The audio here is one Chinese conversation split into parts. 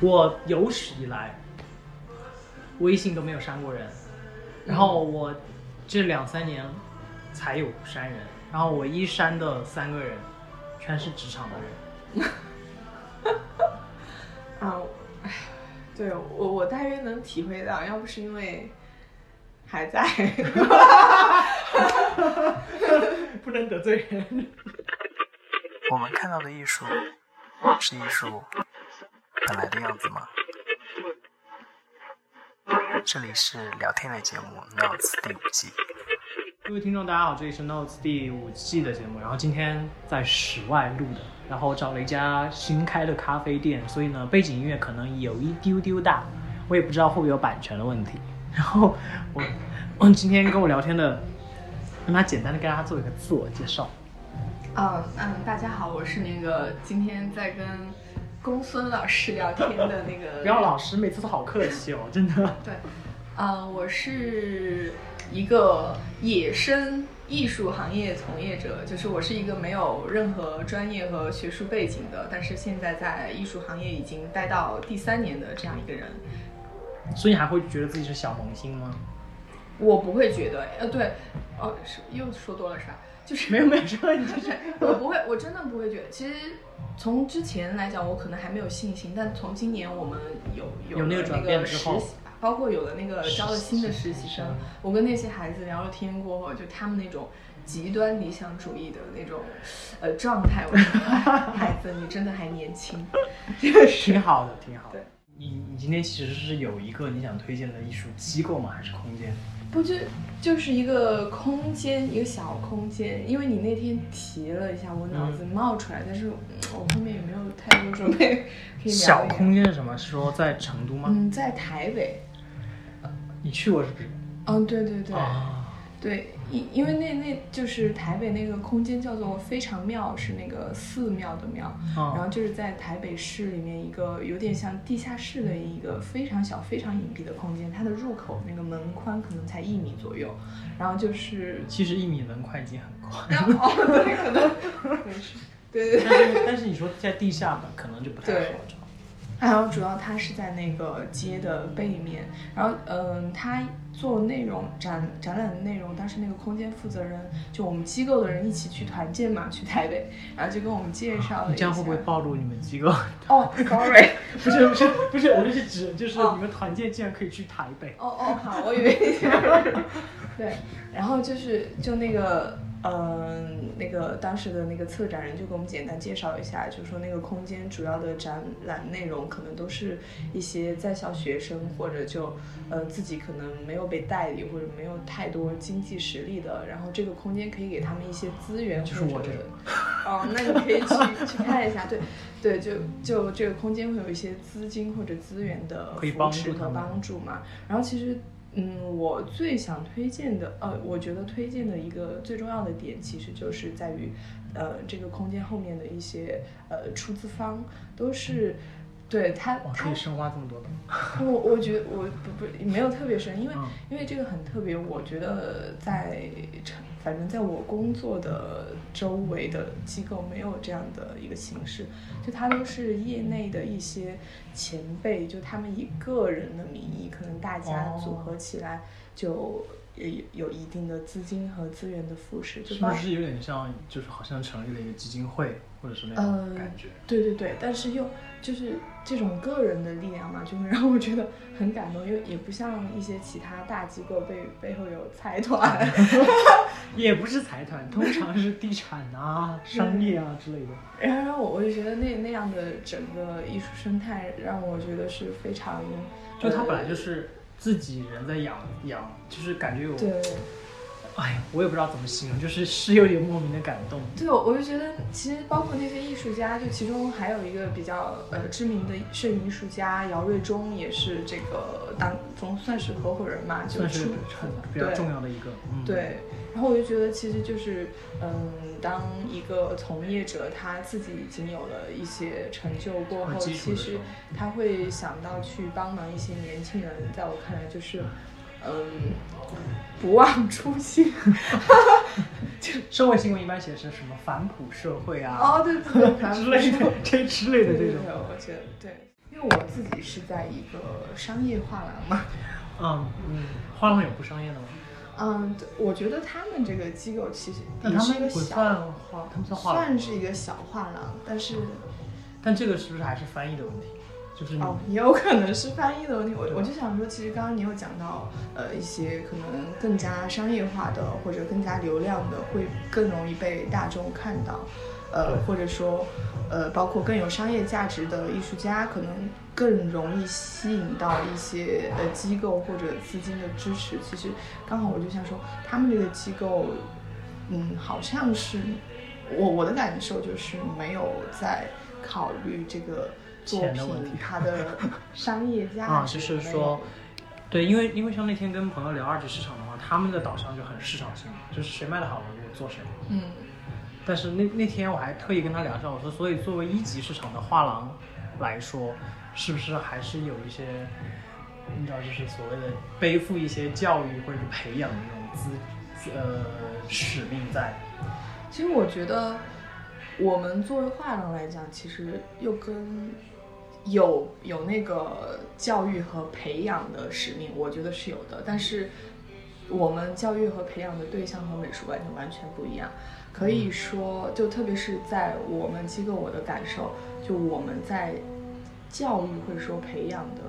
我有史以来微信都没有删过人，然后我这两三年才有删人，然后我一删的三个人全是职场的人。啊，哎，对我我大约能体会到，要不是因为还在，不能得罪人。我们看到的艺术是艺术本来的样子吗？这里是聊天类节目《Notes》第五季。各位听众，大家好，这里是 Notes 第五季的节目。然后今天在室外录的，然后找了一家新开的咖啡店，所以呢，背景音乐可能有一丢丢大，我也不知道会不会有版权的问题。然后我，我今天跟我聊天的，让他简单的跟大家做一个自我介绍。嗯嗯，大家好，我是那个今天在跟公孙老师聊天的那个。不要老师，每次都好客气哦，真的。对，呃，我是一个野生艺术行业从业者，就是我是一个没有任何专业和学术背景的，但是现在在艺术行业已经待到第三年的这样一个人。所以你还会觉得自己是小萌新吗？我不会觉得，呃，对，哦，是又说多了是吧？就是没有没有说，你就是 我不会，我真的不会觉得。其实从之前来讲，我可能还没有信心，但从今年我们有有那个转变个实习吧，包括有了那个招了新的实习生，我跟那些孩子聊了天过后，就他们那种极端理想主义的那种呃状态，我说哎孩子，你真的还年轻，挺好的，挺好的。你你今天其实是有一个你想推荐的艺术机构吗？还是空间？不就就是一个空间，一个小空间。因为你那天提了一下，我脑子冒出来，但是嗯我后面也没有太多准备可以小空间是什么？是说在成都吗？嗯，在台北。你去过是不是？嗯，对对对、啊，对，因因为那那就是台北那个空间叫做非常庙，是那个寺庙的庙。然啊后就是在台北市里面一个有点像地下室的一个非常小、非常隐蔽的空间，它的入口那个门宽可能才一米左右，然后就是其实一米门宽已经很宽，然后 哦，对，可能，对对对。但是但是你说在地下吧，可能就不太好对找。然后主要它是在那个街的背面，然后嗯，它做内容展展览的内容，当时那个空间负责人就我们机构的人一起去团建嘛，去台北，然后就跟我们介绍了一下。你这样会不会暴露你们机构？哦，sorry，不是不是不是，我就是指就是哦你们团建竟然可以去台北。哦哦，好，我以为你 对，然后就是就那个。嗯，那个当时的那个策展人就给我们简单介绍一下，就说那个空间主要的展览内容可能都是一些在校学生或者就呃自己可能没有被代理或者没有太多经济实力的，然后这个空间可以给他们一些资源，就是我这个。哦，那你可以去去看一下，对对，就就这个空间会有一些资金或者资源的可以扶持和帮助他们帮助嘛。然后其实，嗯，我最想推荐的，呃，我觉得推荐的一个最重要的点，其实就是在于，呃，这个空间后面的一些呃出资方都是。对它，哇，可以深挖这么多的。我我觉得我不不没有特别深，因为、嗯因为这个很特别，我觉得在成反正在我工作的周围的机构没有这样的一个形式，就它都是业内的一些前辈，就他们以个人的名义，可能大家哦组合起来就也有一定的资金和资源的扶持，就是包不是有点像，就是好像成立了一个基金会，或者是那种呃感觉？对对对，但是又就是这种个人的力量嘛，就会让我觉得很感动，因为也不像一些其他大机构背背后有财团。也不是财团，通常是地产啊、商业啊之类的。然后我我就觉得那那样的整个艺术生态让我觉得是非常，就他呃本来就是自己人在养养，就是感觉有，对哎呀，我也不知道怎么形容，就是是有点莫名的感动。对，我就觉得其实包括那些艺术家，就其中还有一个比较呃知名的摄影艺术家姚瑞忠，也是这个当中算是合伙人嘛，就算是出很比较重要的一个，嗯，，对，然后我就觉得其实就是，嗯，当一个从业者他自己已经有了一些成就过后，其实他会想到去帮忙一些年轻人，在我看来就是，嗯，不忘初心。社会新闻一般写是什么反哺社会啊，哦，对对对，之类的，这之类的这种对，。我觉得对。因因为我自己是在一个商业画廊嘛，嗯嗯，画廊有不商业的吗？嗯，对我觉得他们这个机构其实但他们也是一个小，不算画，他们算画廊算是一个小画廊，但是但这个是不是还是翻译的问题？就是、哦，也有可能是翻译的问题。我我就想说，其实刚刚你有讲到，呃，一些可能更加商业化的或者更加流量的，会更容易被大众看到，呃，或者说，呃，包括更有商业价值的艺术家，可能更容易吸引到一些呃机构或者资金的支持。其实刚好我就想说，他们这个机构，嗯，好像是我我的感受就是没有在考虑这个作钱的问题品它的商业价值。啊，就是说，对，因为因为像那天跟朋友聊二级市场的话，他们的导向就很市场性，就是谁卖的好我做谁。嗯但是那那天我还特意跟他聊一下，我说，所以作为一级市场的画廊来说，是不是还是有一些，你知道，就是所谓的背负一些教育或者是培养的那种资呃使命在？其实我觉得，我们作为画廊来讲，其实又跟有有那个教育和培养的使命，我觉得是有的。但是我们教育和培养的对象和美术馆就完全不一样。可以说，就特别是在我们机构，我的感受，就我们在教育或者说培养的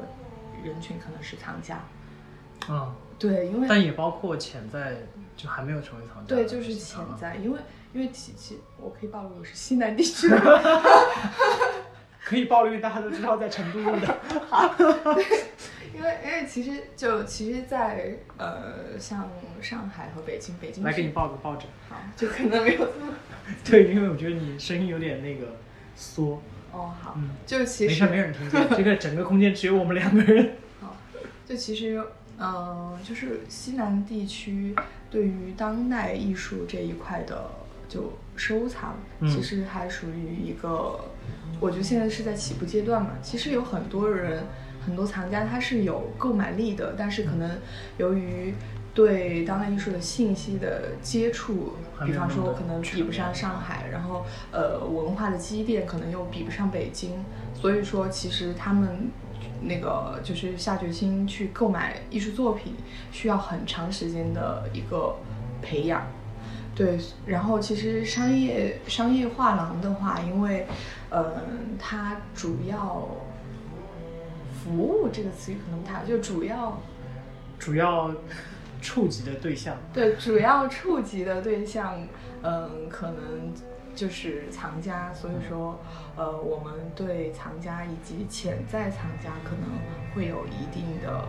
人群可能是藏家。嗯，对，因为但也包括潜在就还没有成为藏家对，就是潜啊在，因为因为其其我可以暴露我是西南地区 的，可以暴露，因为大家都知道在成都录的。因为因为其实就其实在，呃像上海和北京，北京来给你是报个抱枕。好，就可能没有这么 对，因为我觉得你声音有点那个缩。哦好，嗯，就其实没事，没人听见。这个整个空间只有我们两个人。好，就其实，嗯、就是西南地区对于当代艺术这一块的就收藏，嗯其实还属于一个，我觉得现在是在起步阶段嘛。其实有很多人，很多藏家他是有购买力的，但是可能由于对当代艺术的信息的接触，比方说可能比不上上海，然后呃文化的积淀可能又比不上北京，所以说其实他们那个就是下决心去购买艺术作品，需要很长时间的一个培养。对，然后其实商业商业画廊的话，因为，嗯、它主要服务这个词语可能不太，就主要主要触及的对象，对，主要触及的对象，嗯，可能就是藏家，所以说，呃，我们对藏家以及潜在藏家可能会有一定的，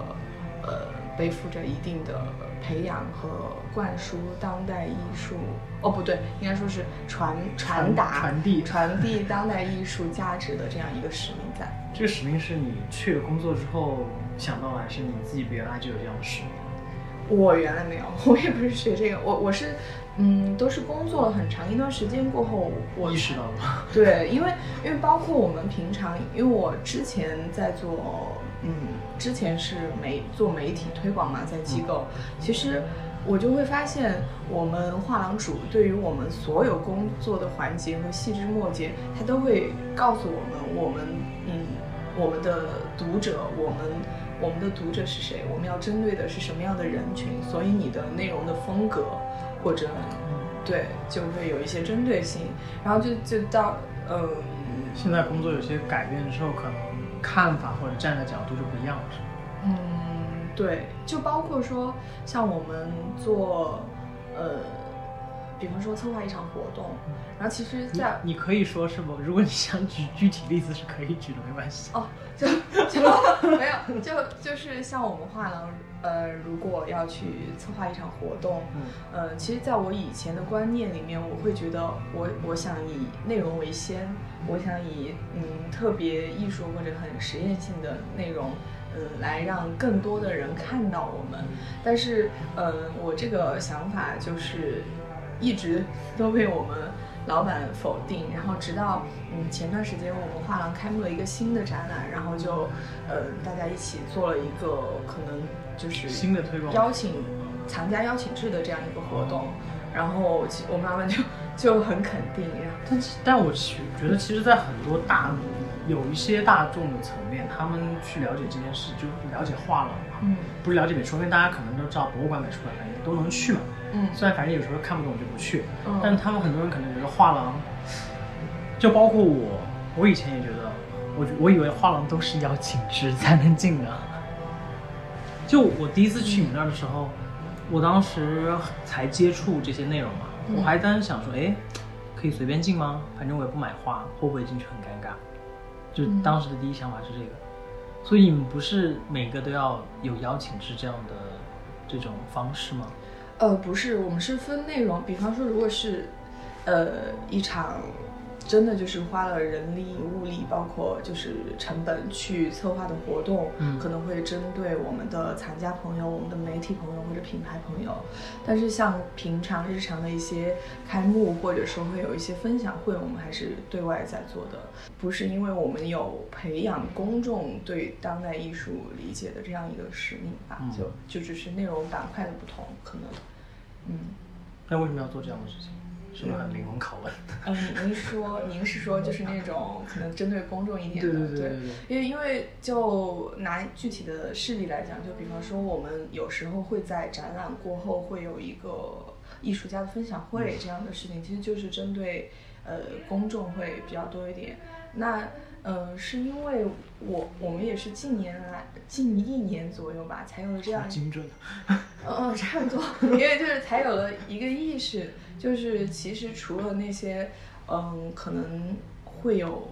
呃，背负着一定的培养和灌输当代艺术，哦，不对，应该说是传传达、传递传递当代艺术价值的这样一个使命在。这个使命是你去了工作之后想到的，还是你自己原来就有这样的使命？我原来没有，我也不是学这个，我我是，嗯，都是工作了很长一段时间过后，我意识到了。对，因为因为包括我们平常，因为我之前在做，嗯，之前是媒做媒体推广嘛，在机构，其实我就会发现，我们画廊主对于我们所有工作的环节和细枝末节，他都会告诉我们，我们，嗯，我们的读者，我们。我们的读者是谁？我们要针对的是什么样的人群？所以你的内容的风格，或者对，就会有一些针对性。然后就就到嗯，现在工作有些改变之后，可能看法或者站的角度就不一样了，是吗？嗯，对，就包括说像我们做呃，比方说策划一场活动，然后其实你在，你可以说是不？如果你想举 具体例子是可以举的，没关系。哦，就就没有，就就是像我们画廊，呃，如果要去策划一场活动，嗯呃，其实在我以前的观念里面，我会觉得我我想以内容为先，我想以嗯特别艺术或者很实验性的内容，嗯，来让更多的人看到我们。但是，呃，我这个想法就是一直都被我们老板否定，然后直到嗯前段时间我们画廊开幕了一个新的展览，然后就呃大家一起做了一个可能就是新的推广。邀请藏家邀请制的这样一个活动，然后其我们老板就就很肯定，然后。但其但我其觉得，其实，在很多大有一些大众的层面，他们去了解这件事，就了解画廊嘛，嗯。不是了解美术，因为大家可能都知道博物馆、美术馆都能去嘛。嗯虽然反正有时候看不懂就不去，嗯但他们很多人可能觉得画廊，就包括我，我以前也觉得，我我以为画廊都是邀请制才能进的。就我第一次去你们那儿的时候，我当时才接触这些内容嘛，嗯我还当时想说，哎，可以随便进吗？反正我也不买画，会不会进去很尴尬？就嗯当时的第一想法是这个。所以你们不是每个都要有邀请制这样的这种方式吗？呃，不是，我们是分内容，比方说，如果是，呃，一场真的就是花了人力物力，包括就是成本去策划的活动，嗯可能会针对我们的参加朋友、我们的媒体朋友或者品牌朋友。但是像平常日常的一些开幕，或者说会有一些分享会，我们还是对外在做的，不是因为我们有培养公众对当代艺术理解的这样一个使命吧，嗯就就只是内容板块的不同，可能，嗯。那为什么要做这样的事情？是不是很灵魂拷问？嗯，您说，您是说就是那种可能针对公众一点的，对对对对对因为因为就拿具体的事例来讲，就比方说我们有时候会在展览过后会有一个艺术家的分享会这样的事情，其实就是针对呃公众会比较多一点。那呃，是因为我我们也是近年来近一年左右吧，才有了这样精准。嗯，差不多，因为就是才有了一个意识，就是其实除了那些，嗯，可能会有，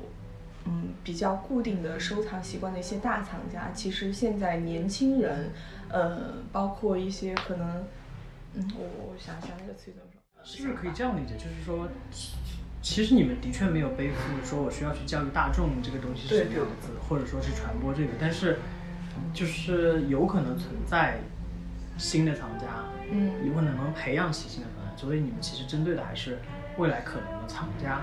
嗯，比较固定的收藏习惯的一些大藏家，其实现在年轻人，呃，包括一些可能，嗯，我我想一下那个词语怎么说，是不是可以这样理解？就是说，其其实你们的确没有背负说我需要去教育大众这个东西是什么样子，或者说去传播这个，但是就是有可能存在新的藏家，嗯有可能能培养起新的藏家，所以你们其实针对的还是未来可能的藏家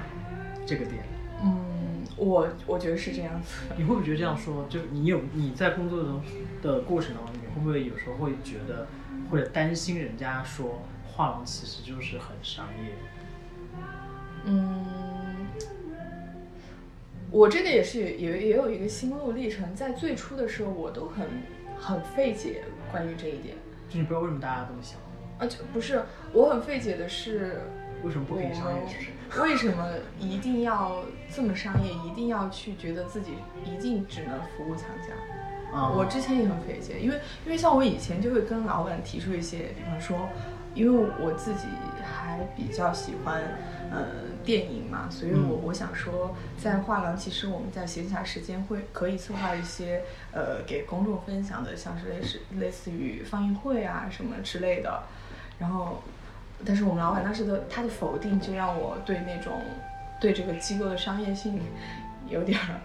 这个点。嗯，我我觉得是这样子。你会不会觉得这样说，就是你有你在工作中的过程当中，你会不会有时候会觉得或者担心人家说画廊其实就是很商业？嗯，我这个也是也也有一个心路历程，在最初的时候，我都很很费解关于这一点，就你不知道为什么大家这么想，啊，就不是我很费解的是，为什么不可以商业？为什么一定要这么商业？一定要去觉得自己一定只能服务厂家？啊我之前也很费解，因为因为像我以前就会跟老板提出一些，比方说，因为我自己还比较喜欢呃电影嘛，所以我、嗯我想说，在画廊其实我们在闲暇时间会可以策划一些呃给公众分享的，像是类似类似于放映会啊什么之类的，然后。但是我们老板当时的他的否定，就让我对那种对这个机构的商业性有点儿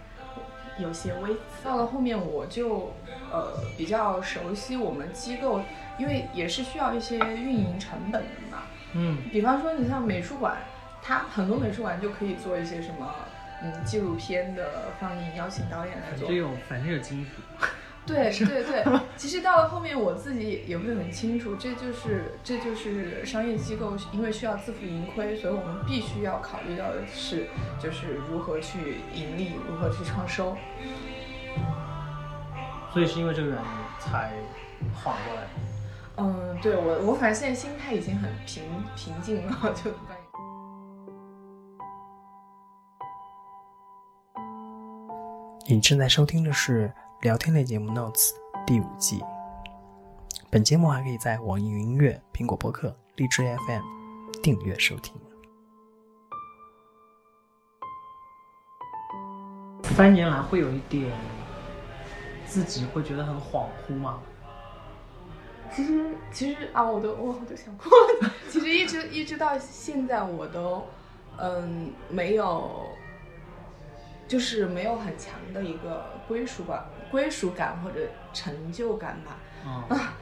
有些微。到了后面，我就呃比较熟悉我们机构，因为也是需要一些运营成本的嘛。嗯比方说，你像美术馆，它很多美术馆就可以做一些什么嗯纪录片的放映，邀请导演来做反正。有反正有金主。对对对，其实到了后面我自己也会很清楚，这就是这就是商业机构，因为需要自负盈亏，所以我们必须要考虑到的是，就是如何去盈利，如何去创收。所以是因为这个原因才缓过来。嗯，对我我反正现在心态已经很平平静了，就你正在收听的是聊天类节目《Notes》第五季。本节目还可以在网易云音乐、苹果播客、荔枝 FM 订阅收听。三年来会有一点自己会觉得很恍惚吗？其实其实啊，我都我都想哭了。其实一直一直到现在，我都嗯没有，就是没有很强的一个归属感、归属感或者成就感吧。嗯，啊，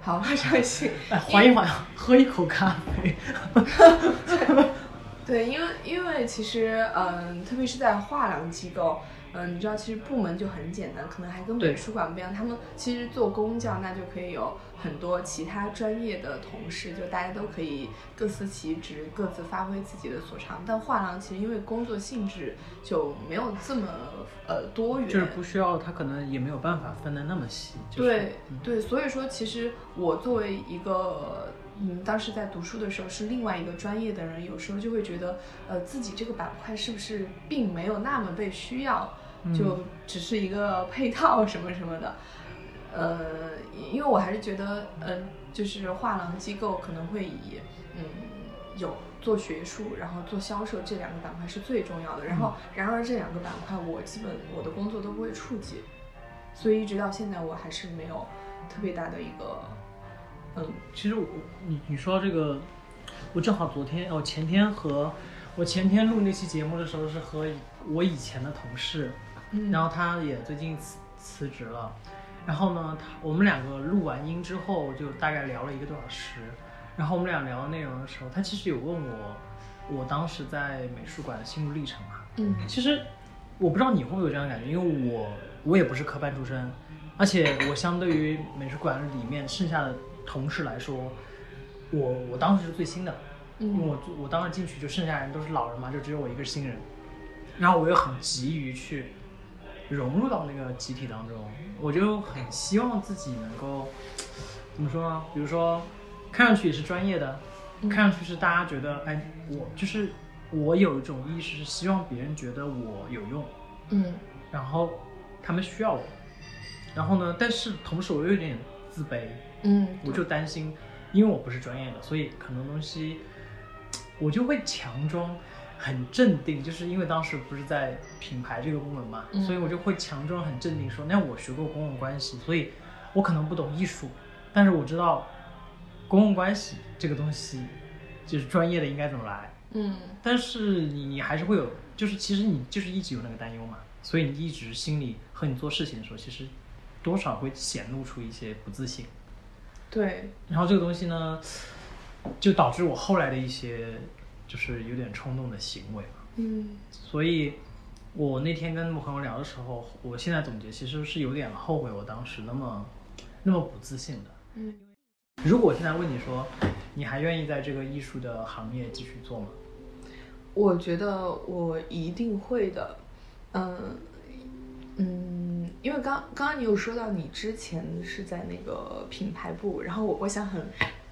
好好伤心。哎，缓一缓，喝一口咖啡。对，因为因为其实嗯，特别是在画廊机构。嗯，你知道，其实部门就很简单，可能还跟美术馆不一样。他们其实做工匠，那就可以有很多其他专业的同事，就大家都可以各司其职，各自发挥自己的所长。但画廊其实因为工作性质就没有这么呃多元，就是不需要，他可能也没有办法分得那么细。对对，所以说其实我作为一个。嗯，当时在读书的时候是另外一个专业的人，有时候就会觉得，呃，自己这个板块是不是并没有那么被需要，就只是一个配套什么什么的。呃，因为我还是觉得，嗯，就是画廊机构可能会以，嗯，有做学术，然后做销售这两个板块是最重要的。然后，然而这两个板块我基本我的工作都不会触及，所以一直到现在我还是没有特别大的一个。嗯，其实我你你说到这个，我正好昨天哦前天和我前天录那期节目的时候是和我以前的同事，然后他也最近辞辞职了，然后呢，他我们两个录完音之后就大概聊了一个多小时，然后我们俩聊的内容的时候，他其实有问我我当时在美术馆的心路历程嘛，嗯，其实我不知道你会不会有这样的感觉，因为我我也不是科班出身，而且我相对于美术馆里面剩下的。同事来说，我我当时是最新的，因为我我当时进去就剩下人都是老人嘛，就只有我一个新人，然后我又很急于去融入到那个集体当中，我就很希望自己能够怎么说呢？比如说，看上去也是专业的，看上去是大家觉得，哎，我就是我有一种意识是希望别人觉得我有用，嗯，然后他们需要我，然后呢，但是同时我又有点自卑。嗯，我就担心，因为我不是专业的，所以很多东西 我就会强装很镇定，就是因为当时不是在品牌这个部门嘛，所以我就会强装很镇定说，那我学过公共关系，所以我可能不懂艺术，但是我知道公共关系这个东西就是专业的应该怎么来。嗯，但是你你还是会有，就是其实你就是一直有那个担忧嘛，所以你一直心里和你做事情的时候，其实多少会显露出一些不自信。对，然后这个东西呢，就导致我后来的一些就是有点冲动的行为嘛。嗯，所以我那天跟朋友聊的时候，我现在总结其实是有点后悔我当时那么那么不自信的。嗯，如果我现在问你说，你还愿意在这个艺术的行业继续做吗？我觉得我一定会的。嗯。嗯，因为刚刚刚你有说到你之前是在那个品牌部，然后我我想很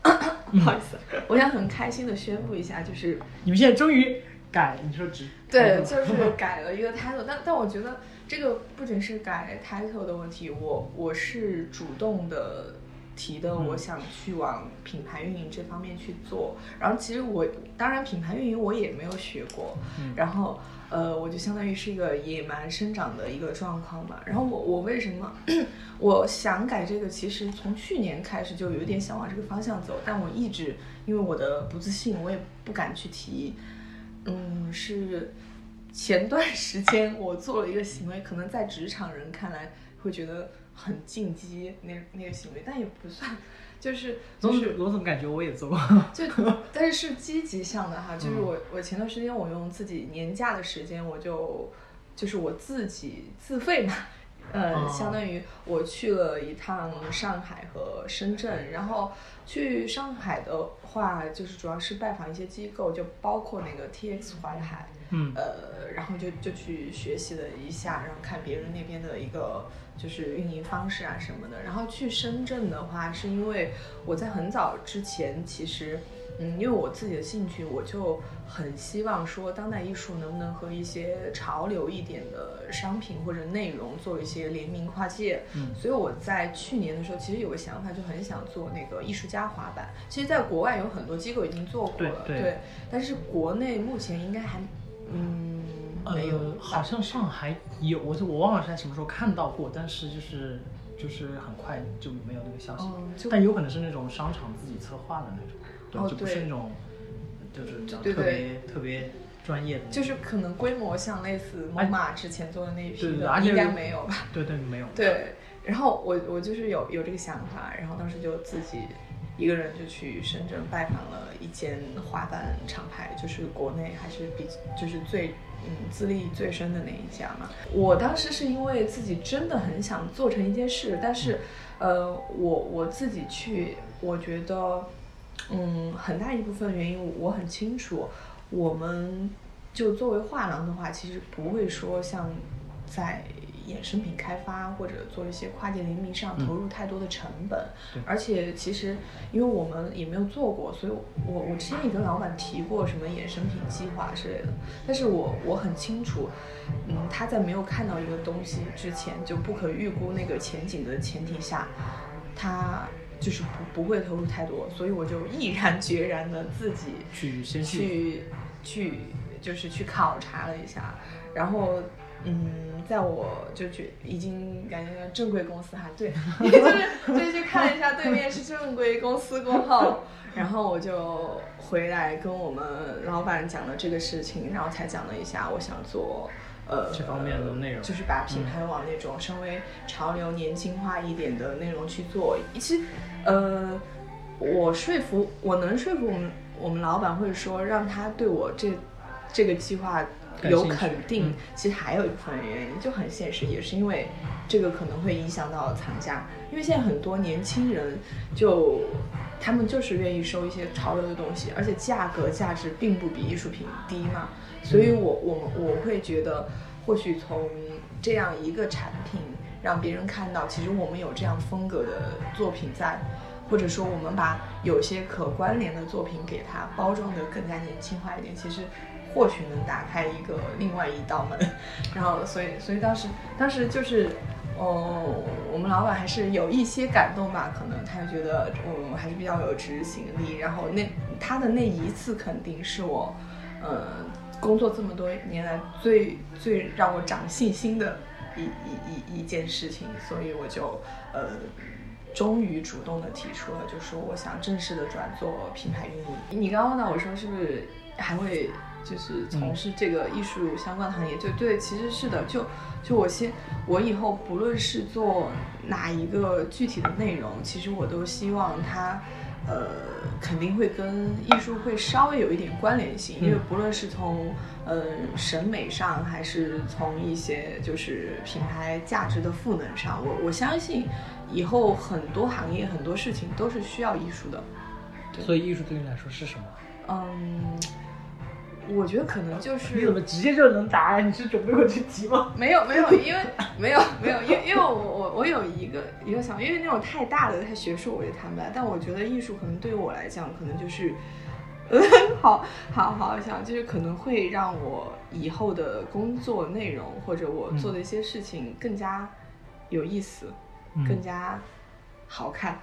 不好意思，我想很开心的宣布一下，就是你们现在终于改，你说直对，就是改了一个 title，但但我觉得这个不仅是改 title 的问题，我我是主动的提的，我想去往品牌运营这方面去做，然后其实我当然品牌运营我也没有学过，然后。呃，我就相当于是一个野蛮生长的一个状况嘛。然后我我为什么我想改这个？其实从去年开始就有点想往这个方向走，但我一直因为我的不自信，我也不敢去提。嗯，是前段时间我做了一个行为，可能在职场人看来会觉得很进击那那个行为，但也不算。就是就是，我怎么感觉我也做过？就但是是积极向的哈，就是我我前段时间我用自己年假的时间，我就就是我自己自费嘛，呃，相当于我去了一趟上海和深圳，然后去上海的话，就是主要是拜访一些机构，就包括那个 T X 淮海，嗯，呃，然后就就去学习了一下，然后看别人那边的一个。就是运营方式啊什么的，然后去深圳的话，是因为我在很早之前，其实，嗯，因为我自己的兴趣，我就很希望说，当代艺术能不能和一些潮流一点的商品或者内容做一些联名跨界。嗯，所以我在去年的时候，其实有个想法，就很想做那个艺术家滑板。其实，在国外有很多机构已经做过了，对，但是国内目前应该还，嗯。没有，好像上海有，我就我忘了是在什么时候看到过，但是就是就是很快就没有那个消息，但有可能是那种商场自己策划的那种，就不是那种就是讲特别特别专业的，就是可能规模像类似 MoMA 之前做的那一批的，应该没有吧？对对，没有。对，然后我我就是有有这个想法，然后当时就自己一个人就去深圳拜访了一间滑板厂牌，就是国内还是比就是最嗯资历最深的那一家嘛。我当时是因为自己真的很想做成一件事，但是呃我我自己去，我觉得嗯很大一部分原因我很清楚，我们就作为画廊的话，其实不会说像在。衍生品开发或者做一些跨界联名上投入太多的成本，而且其实因为我们也没有做过，所以我我之前也跟老板提过什么衍生品计划之类的，但是我我很清楚，嗯，他在没有看到一个东西之前就不可预估那个前景的前提下，他就是不不会投入太多，所以我就毅然决然的自己去先去去就是去考察了一下，然后。嗯，在我就觉已经感觉正规公司哈，对，就是就去看了一下对面是正规公司过后，然后我就回来跟我们老板讲了这个事情，然后才讲了一下我想做呃这方面的内容，就是把品牌往那种稍微潮流年轻化一点的内容去做。其实呃，我说服我能说服我们我们老板，或者说让他对我这这个计划。有肯定，其实还有一部分原因就很现实，也是因为这个可能会影响到藏家，因为现在很多年轻人就他们就是愿意收一些潮流的东西，而且价格价值并不比艺术品低嘛，所以我我我会觉得，或许从这样一个产品让别人看到，其实我们有这样风格的作品在，或者说我们把有些可关联的作品给它包装的更加年轻化一点，其实。或许能打开一个另外一道门，然后所以所以当时当时就是，哦，我们老板还是有一些感动吧，可能他就觉得我还是比较有执行力，然后那他的那一次肯定是我，呃，工作这么多年来最最让我长信心的一一一一件事情，所以我就呃，终于主动的提出了，就说我想正式的转做品牌运营。你刚刚问到我说是不是还会？就是从事这个艺术相关的行业，就对，其实是的，就就我先，我以后不论是做哪一个具体的内容，其实我都希望它，呃，肯定会跟艺术会稍微有一点关联性，因为不论是从呃审美上，还是从一些就是品牌价值的赋能上，我我相信以后很多行业很多事情都是需要艺术的。所以艺术对你来说是什么？嗯。我觉得可能就是你怎么直接就能答？你是准备过去提吗？没有没有，因为没有没有，因为因为我我我有一个一个想，因为那种太大的太学术我就谈不来。但我觉得艺术可能对于我来讲，可能就是，嗯 好好好想，就是可能会让我以后的工作内容或者我做的一些事情更加有意思，更加好看。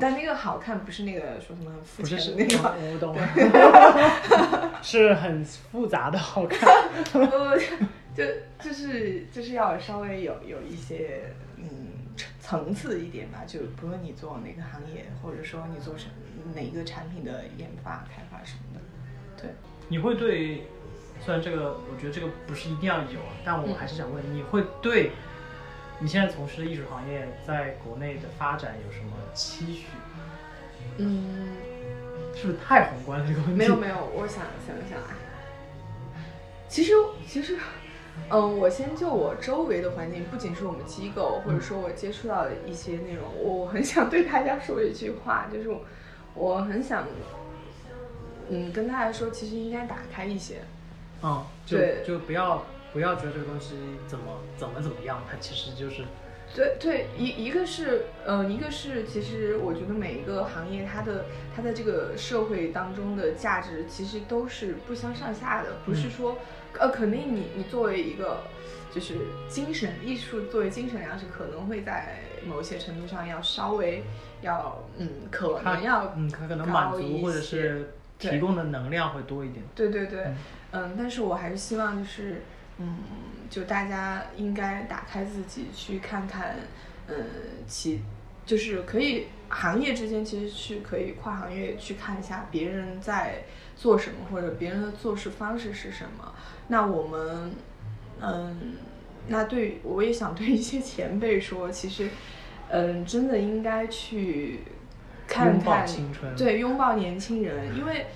但那个好看不是那个说什么很肤浅的那种，我懂，是很复杂的好看。不，就就是就是要稍微有有一些嗯层次一点吧，就不论你做哪个行业，或者说你做什哪一个产品的研发开发什么的，对。你会对，虽然这个我觉得这个不是一定要有，但我还是想问，你会对。你现在从事的艺术行业在国内的发展有什么期许？嗯，是不是太宏观了这个问题？没有没有，我想想想啊。其实其实，嗯，我先就我周围的环境，不仅是我们机构，或者说我接触到的一些内容，我很想对大家说一句话，就是我很想，嗯，跟大家说，其实应该打开一些。嗯，就就不要。不要觉得这个东西怎么怎么怎么样，它其实就是，对对一一个是呃一个是其实我觉得每一个行业它的它在这个社会当中的价值其实都是不相上下的，不是说呃肯定你你作为一个就是精神艺术作为精神粮食可能会在某些程度上要稍微要嗯可能要嗯可能满足或者是提供的能量会多一点，对对对嗯但是我还是希望就是。嗯，就大家应该打开自己去看看，嗯，其就是可以行业之间其实是可以跨行业去看一下别人在做什么，或者别人的做事方式是什么。那我们，嗯，那对我也想对一些前辈说，其实，嗯，真的应该去看看青春对，拥抱年轻人，因为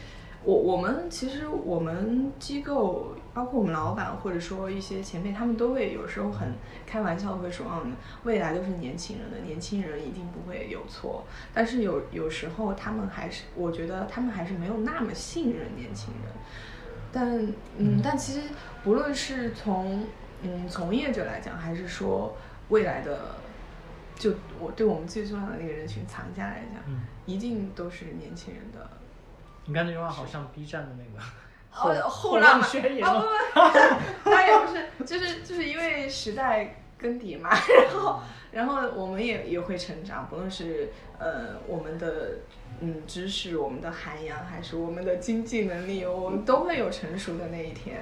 我我们其实我们机构，包括我们老板或者说一些前辈，他们都会有时候很开玩笑会说，嗯，未来都是年轻人的，年轻人一定不会有错。但是有有时候他们还是，我觉得他们还是没有那么信任年轻人。但嗯，但其实不论是从嗯从业者来讲，还是说未来的，就我对我们最重要的那个人群藏家来讲，嗯一定都是年轻人的你刚才那句话好像 B 站的那个后后后浪嘛啊了。不不，他也不是，就是就是因为时代更迭嘛，然后然后我们也也会成长，不论是呃我们的嗯知识、我们的涵养，还是我们的经济能力，我们都会有成熟的那一天。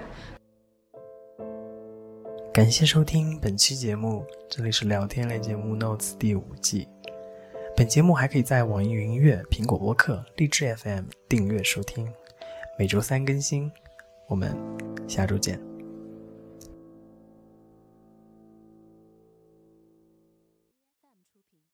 感谢收听本期节目，这里是聊天类节目《Notes》第五季。本节目还可以在网易云音乐、苹果播客、荔枝 FM 订阅收听，每周三更新。我们下周见。